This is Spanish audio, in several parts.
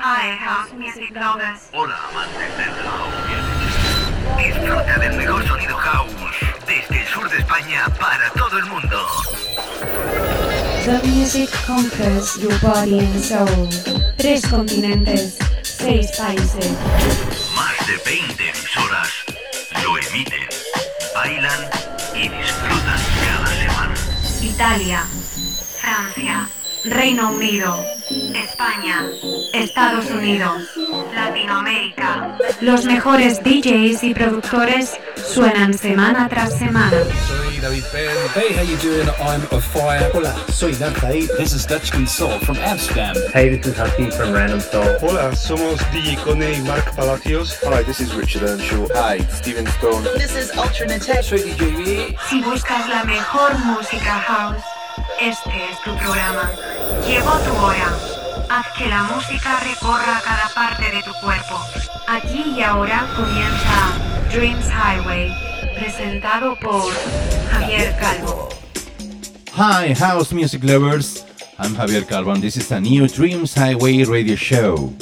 Hi, house music lovers. Hola, amantes del house music. Disfruta del mejor sonido house desde el sur de España para todo el mundo. The music conquers your body and soul. Tres continentes, seis países. Más de 20 emisoras lo emiten, bailan y disfrutan cada semana. Italia, Francia, Reino Unido, España, Estados Unidos, Latinoamérica. Los mejores DJs y productores suenan semana tras semana. Soy David Penn. Hey, how you doing? I'm a fire. Hola, soy Danzai. This is Dutch Soul from Amsterdam. Hey, this is Hakeem from Random Soul. Hola, somos DJ Cone y Mark Palacios. Hi, this is Richard Earnshaw. Hi, Steven Stone. This is Ultranate. Soy DJ V. Si buscas la mejor música house, este es tu programa. Llegó tu hora. Haz que la música recorra cada parte de tu cuerpo. Aquí y ahora comienza Dreams Highway, presentado por Javier Calvo. Hi, house music lovers. I'm Javier Calvo, and this is a new Dreams Highway radio show.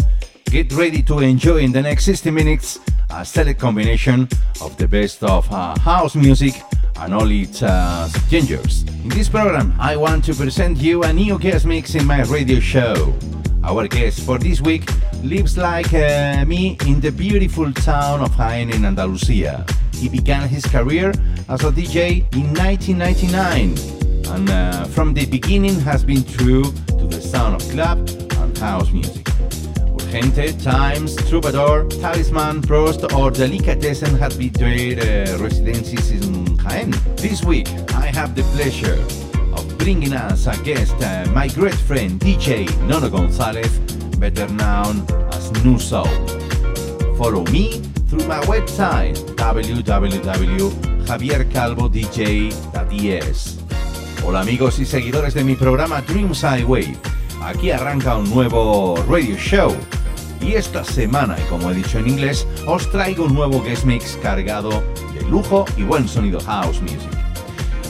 Get ready to enjoy in the next 60 minutes a select combination of the best of uh, house music and all its uh, subgenres. In this program, I want to present you a new guest mix in my radio show. Our guest for this week lives like uh, me in the beautiful town of Jaén in Andalusia. He began his career as a DJ in 1999 and uh, from the beginning has been true to the sound of club and house music. Urgente, Times, Troubadour, Talisman, Prost or Delicatessen had been their uh, residencies in. This week, I have the pleasure of bringing us a guest, uh, my great friend DJ Nono Gonzalez, better known as Nu Soul. Follow me through my website www.javiercalvodj.es. Hola amigos y seguidores de mi programa Dreams Highway. Aquí arranca un nuevo radio show. Y esta semana, como he dicho en inglés, os traigo un nuevo guest mix cargado lujo y buen sonido house music.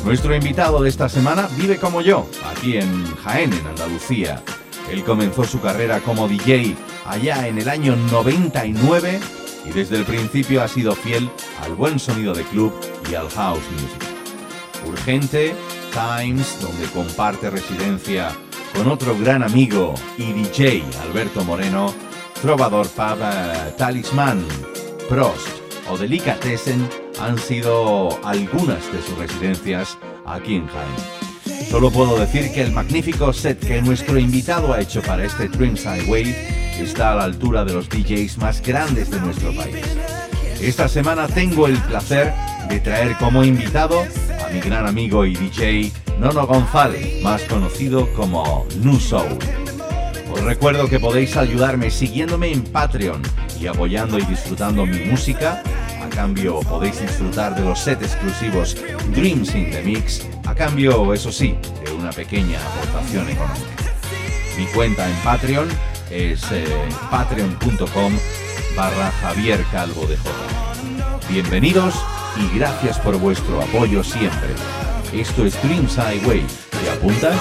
Nuestro invitado de esta semana vive como yo, aquí en Jaén, en Andalucía. Él comenzó su carrera como DJ allá en el año 99 y desde el principio ha sido fiel al buen sonido de club y al house music. Urgente, Times, donde comparte residencia con otro gran amigo y DJ Alberto Moreno, Trovador Pub, eh, Talisman, Prost o Delicatessen han sido algunas de sus residencias aquí en Jaén. Solo puedo decir que el magnífico set que nuestro invitado ha hecho para este Dreams Highway está a la altura de los DJs más grandes de nuestro país. Esta semana tengo el placer de traer como invitado a mi gran amigo y DJ Nono González, más conocido como Nu Soul. Os recuerdo que podéis ayudarme siguiéndome en Patreon y apoyando y disfrutando mi música. A cambio podéis disfrutar de los sets exclusivos Dreams in the Mix. A cambio, eso sí, de una pequeña aportación económica. Mi cuenta en Patreon es eh, patreon.com barra Javier Calvo de J. Bienvenidos y gracias por vuestro apoyo siempre. Esto es Dreams Highway. ¿Te apuntas?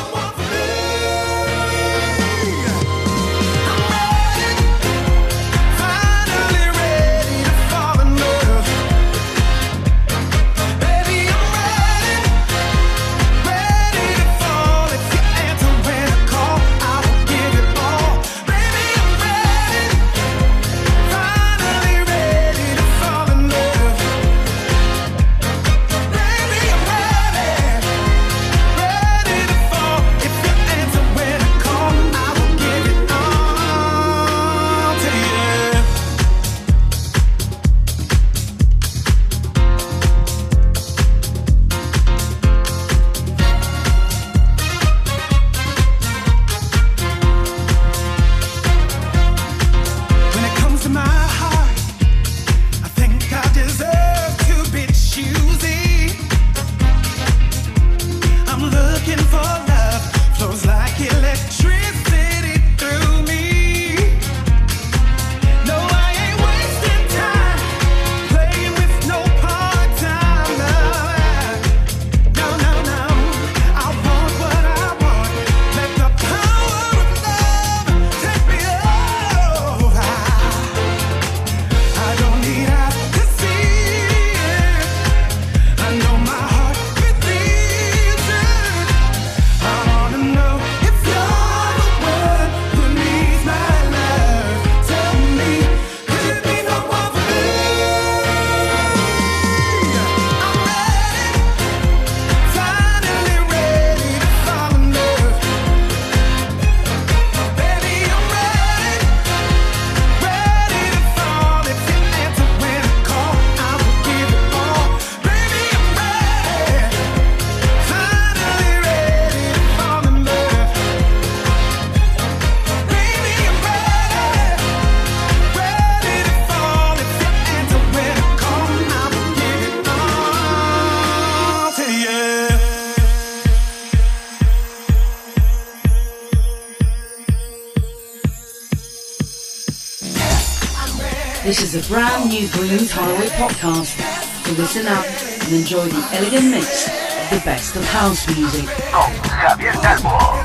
This is a brand new Green Highway podcast. So listen up and enjoy the elegant mix of the best of house music. Con Javier Calvo.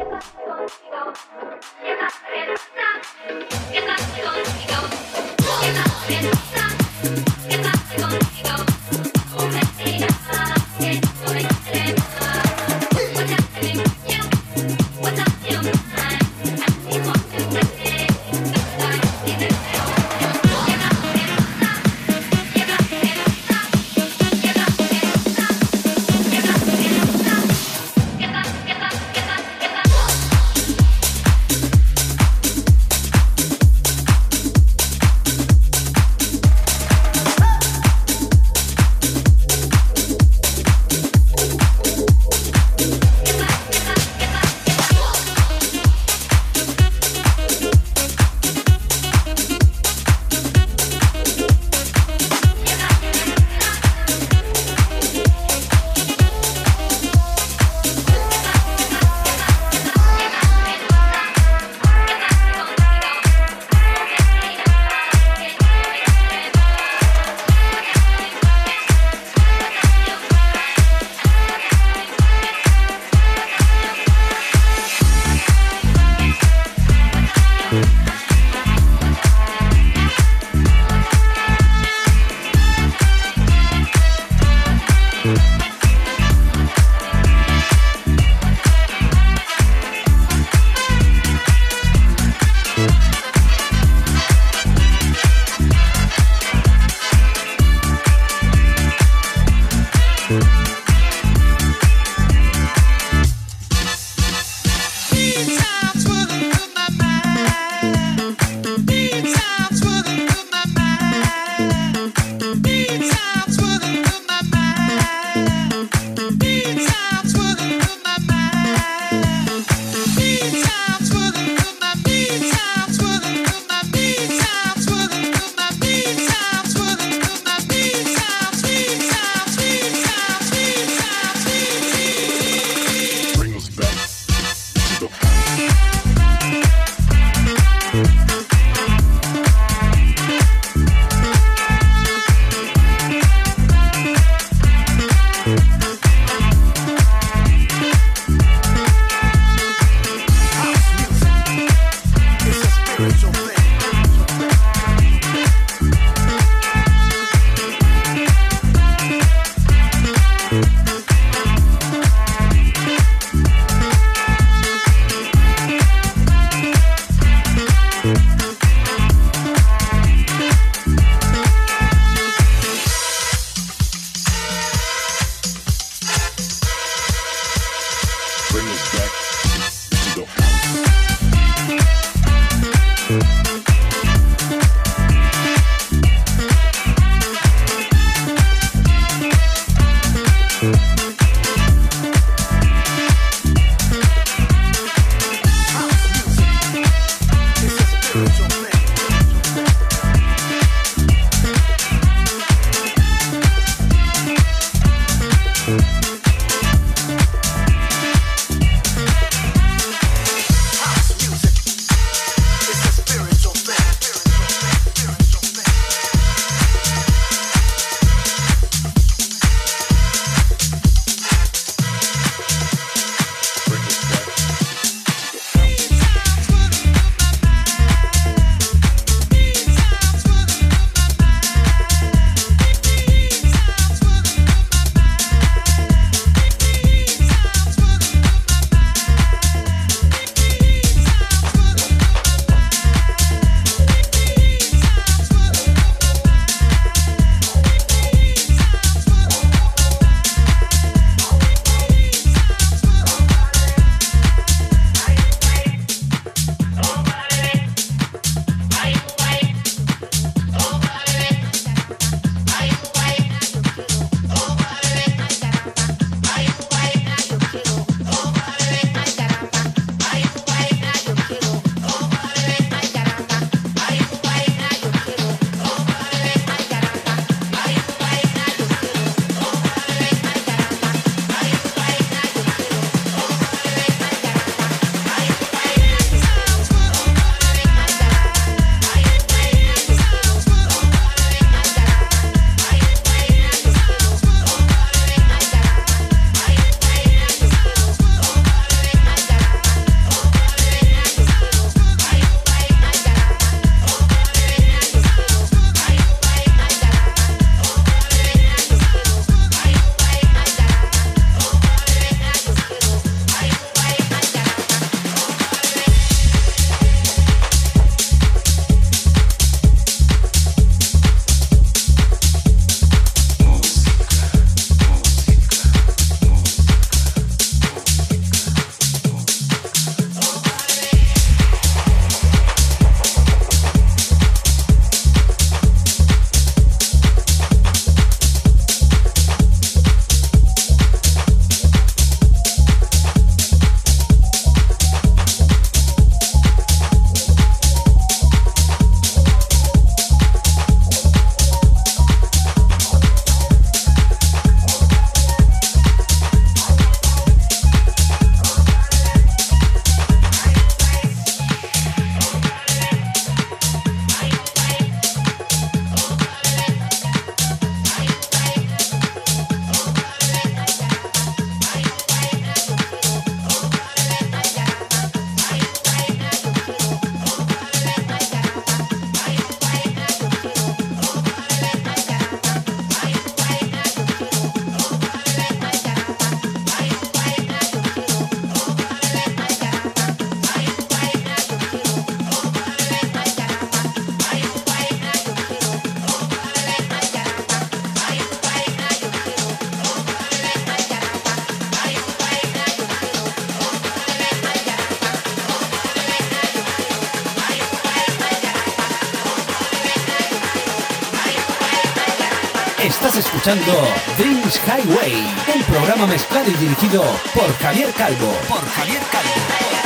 Escuchando Dreams Highway, el programa mezclado y dirigido por Javier Calvo. Por Javier Calvo.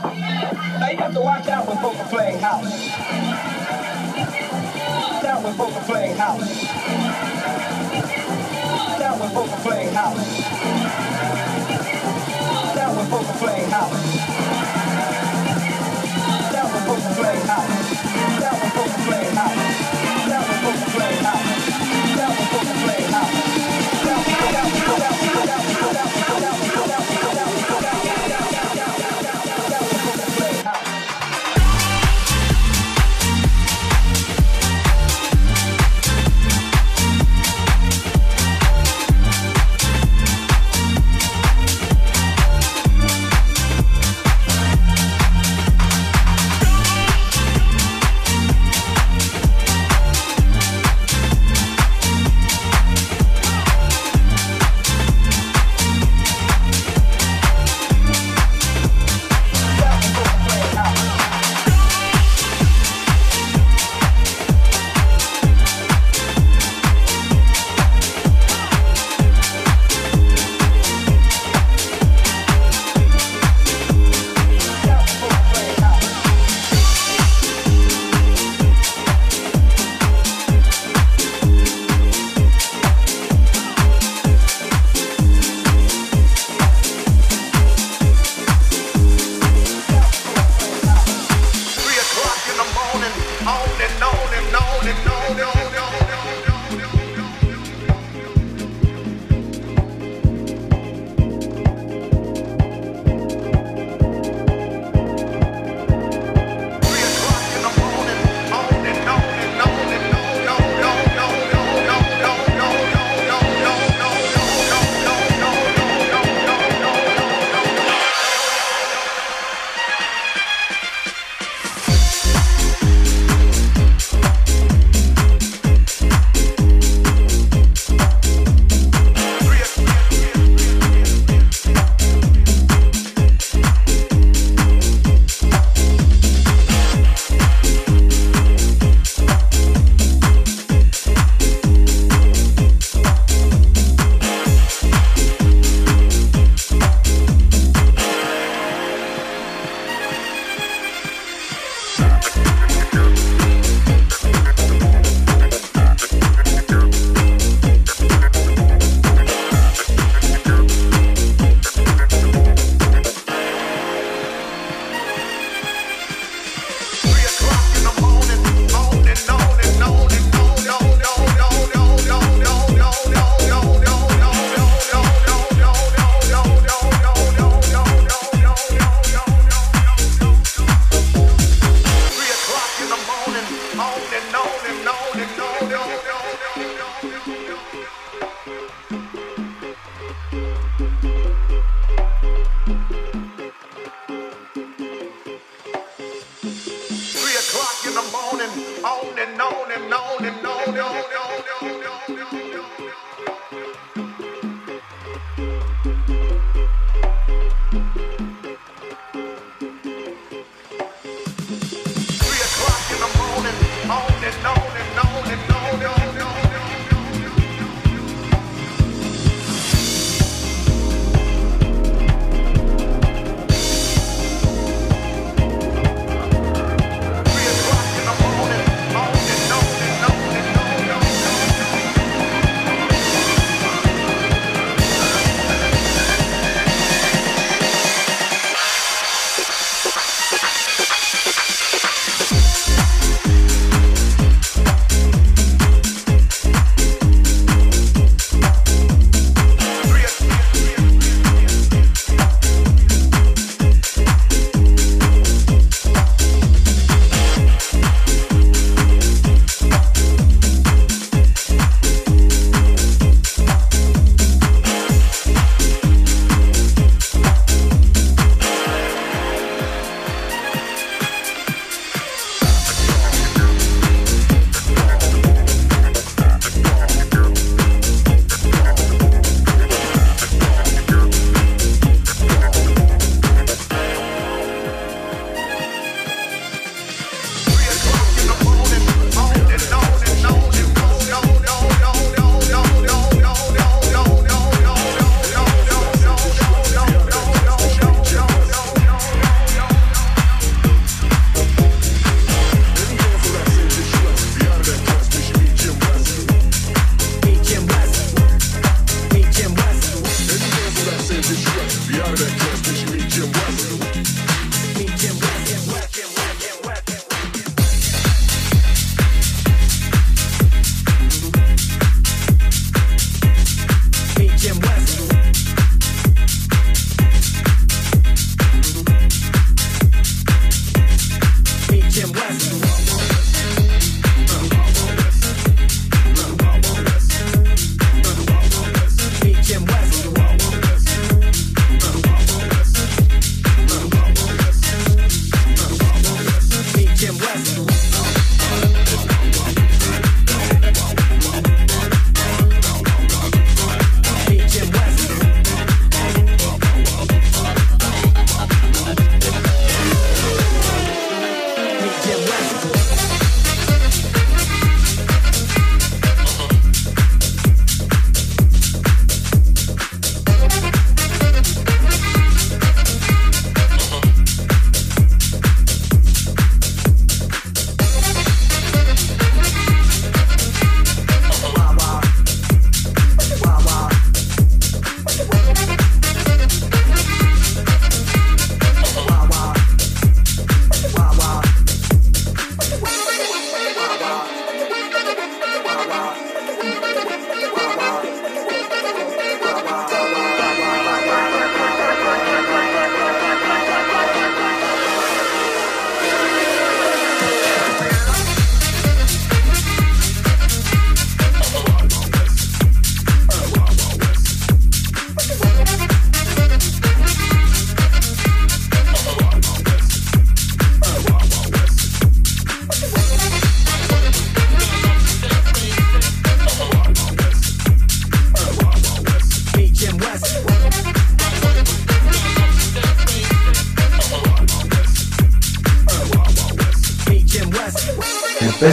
Now you have to watch out when folks are playing house. Watch out when folks are playing house. Watch out when folks are playing house. Watch out when folks are playing house. Watch out when folks are playing house.